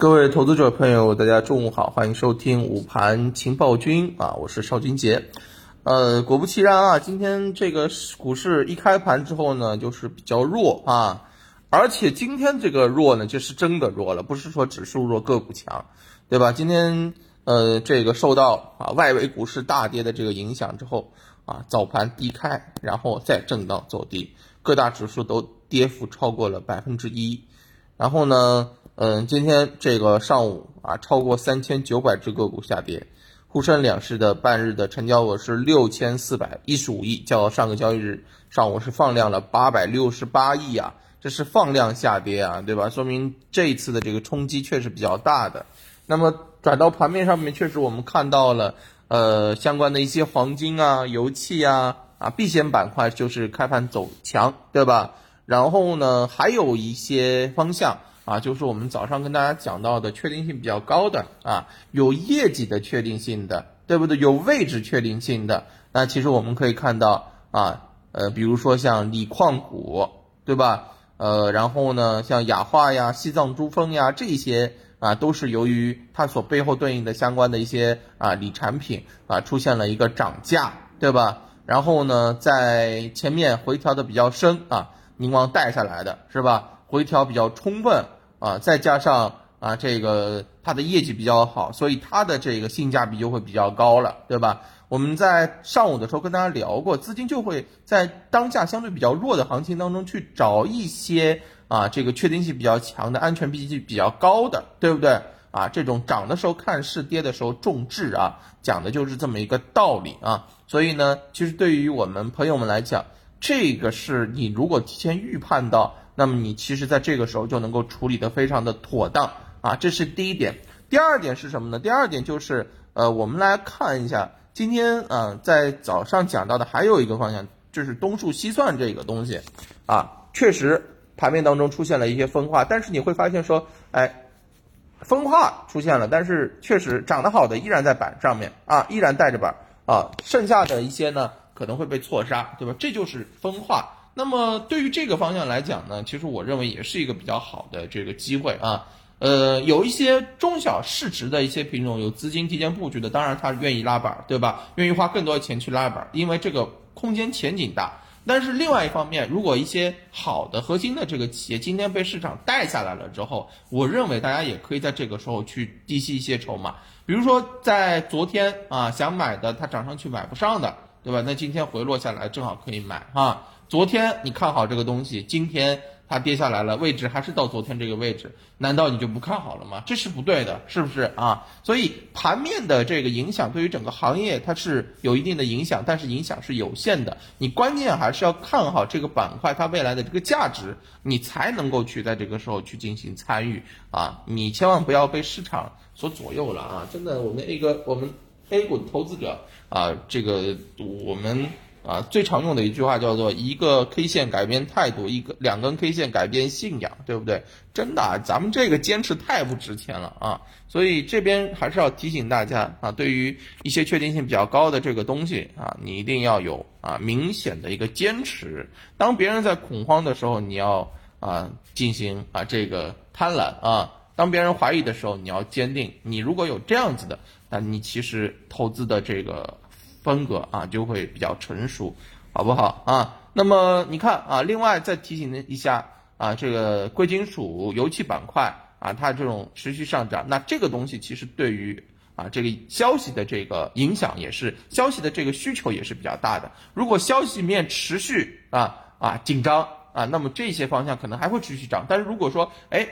各位投资者朋友，大家中午好，欢迎收听午盘情报君啊，我是邵军杰。呃，果不其然啊，今天这个股市一开盘之后呢，就是比较弱啊，而且今天这个弱呢，就是真的弱了，不是说指数弱个股强，对吧？今天呃，这个受到啊外围股市大跌的这个影响之后啊，早盘低开，然后再震荡走低，各大指数都跌幅超过了百分之一，然后呢？嗯，今天这个上午啊，超过三千九百只个股下跌，沪深两市的半日的成交额是六千四百一十五亿，较上个交易日上午是放量了八百六十八亿啊，这是放量下跌啊，对吧？说明这一次的这个冲击确实比较大的。那么转到盘面上面，确实我们看到了，呃，相关的一些黄金啊、油气啊啊避险板块就是开盘走强，对吧？然后呢，还有一些方向。啊，就是我们早上跟大家讲到的，确定性比较高的啊，有业绩的确定性的，对不对？有位置确定性的，那其实我们可以看到啊，呃，比如说像锂矿股，对吧？呃，然后呢，像雅化呀、西藏珠峰呀这些啊，都是由于它所背后对应的相关的一些啊锂产品啊出现了一个涨价，对吧？然后呢，在前面回调的比较深啊，宁王带下来的是吧？回调比较充分。啊，再加上啊，这个它的业绩比较好，所以它的这个性价比就会比较高了，对吧？我们在上午的时候跟大家聊过，资金就会在当下相对比较弱的行情当中去找一些啊，这个确定性比较强的、安全边际比较高的，对不对？啊，这种涨的时候看势，跌的时候重质啊，讲的就是这么一个道理啊。所以呢，其实对于我们朋友们来讲，这个是你如果提前预判到。那么你其实在这个时候就能够处理的非常的妥当啊，这是第一点。第二点是什么呢？第二点就是呃，我们来看一下今天啊，在早上讲到的还有一个方向，就是东数西算这个东西啊，确实盘面当中出现了一些分化，但是你会发现说，哎，分化出现了，但是确实涨得好的依然在板上面啊，依然带着板啊，剩下的一些呢可能会被错杀，对吧？这就是分化。那么对于这个方向来讲呢，其实我认为也是一个比较好的这个机会啊。呃，有一些中小市值的一些品种有资金提前布局的，当然他愿意拉板，对吧？愿意花更多的钱去拉板，因为这个空间前景大。但是另外一方面，如果一些好的核心的这个企业今天被市场带下来了之后，我认为大家也可以在这个时候去低吸一些筹码。比如说在昨天啊想买的，它涨上去买不上的，对吧？那今天回落下来正好可以买哈。昨天你看好这个东西，今天它跌下来了，位置还是到昨天这个位置，难道你就不看好了吗？这是不对的，是不是啊？所以盘面的这个影响对于整个行业它是有一定的影响，但是影响是有限的。你关键还是要看好这个板块它未来的这个价值，你才能够去在这个时候去进行参与啊！你千万不要被市场所左右了啊！真的，我们 A 个我们 A 股投资者啊，这个我们。啊，最常用的一句话叫做一个 K 线改变态度，一个两根 K 线改变信仰，对不对？真的，咱们这个坚持太不值钱了啊！所以这边还是要提醒大家啊，对于一些确定性比较高的这个东西啊，你一定要有啊明显的一个坚持。当别人在恐慌的时候，你要啊进行啊这个贪婪啊；当别人怀疑的时候，你要坚定。你如果有这样子的，那你其实投资的这个。风格啊就会比较成熟，好不好啊？那么你看啊，另外再提醒一下啊，这个贵金属、油气板块啊，它这种持续上涨，那这个东西其实对于啊这个消息的这个影响也是，消息的这个需求也是比较大的。如果消息面持续啊啊紧张啊，那么这些方向可能还会持续涨。但是如果说哎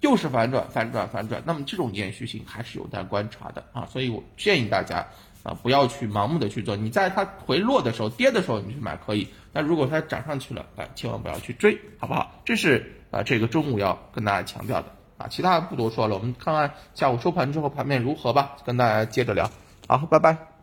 又是反转、反转、反转，那么这种延续性还是有待观察的啊。所以我建议大家。啊，不要去盲目的去做。你在它回落的时候、跌的时候，你去买可以。那如果它涨上去了，哎，千万不要去追，好不好？这是啊，这个中午要跟大家强调的啊。其他的不多说了，我们看看下午收盘之后盘面如何吧，跟大家接着聊。好，拜拜。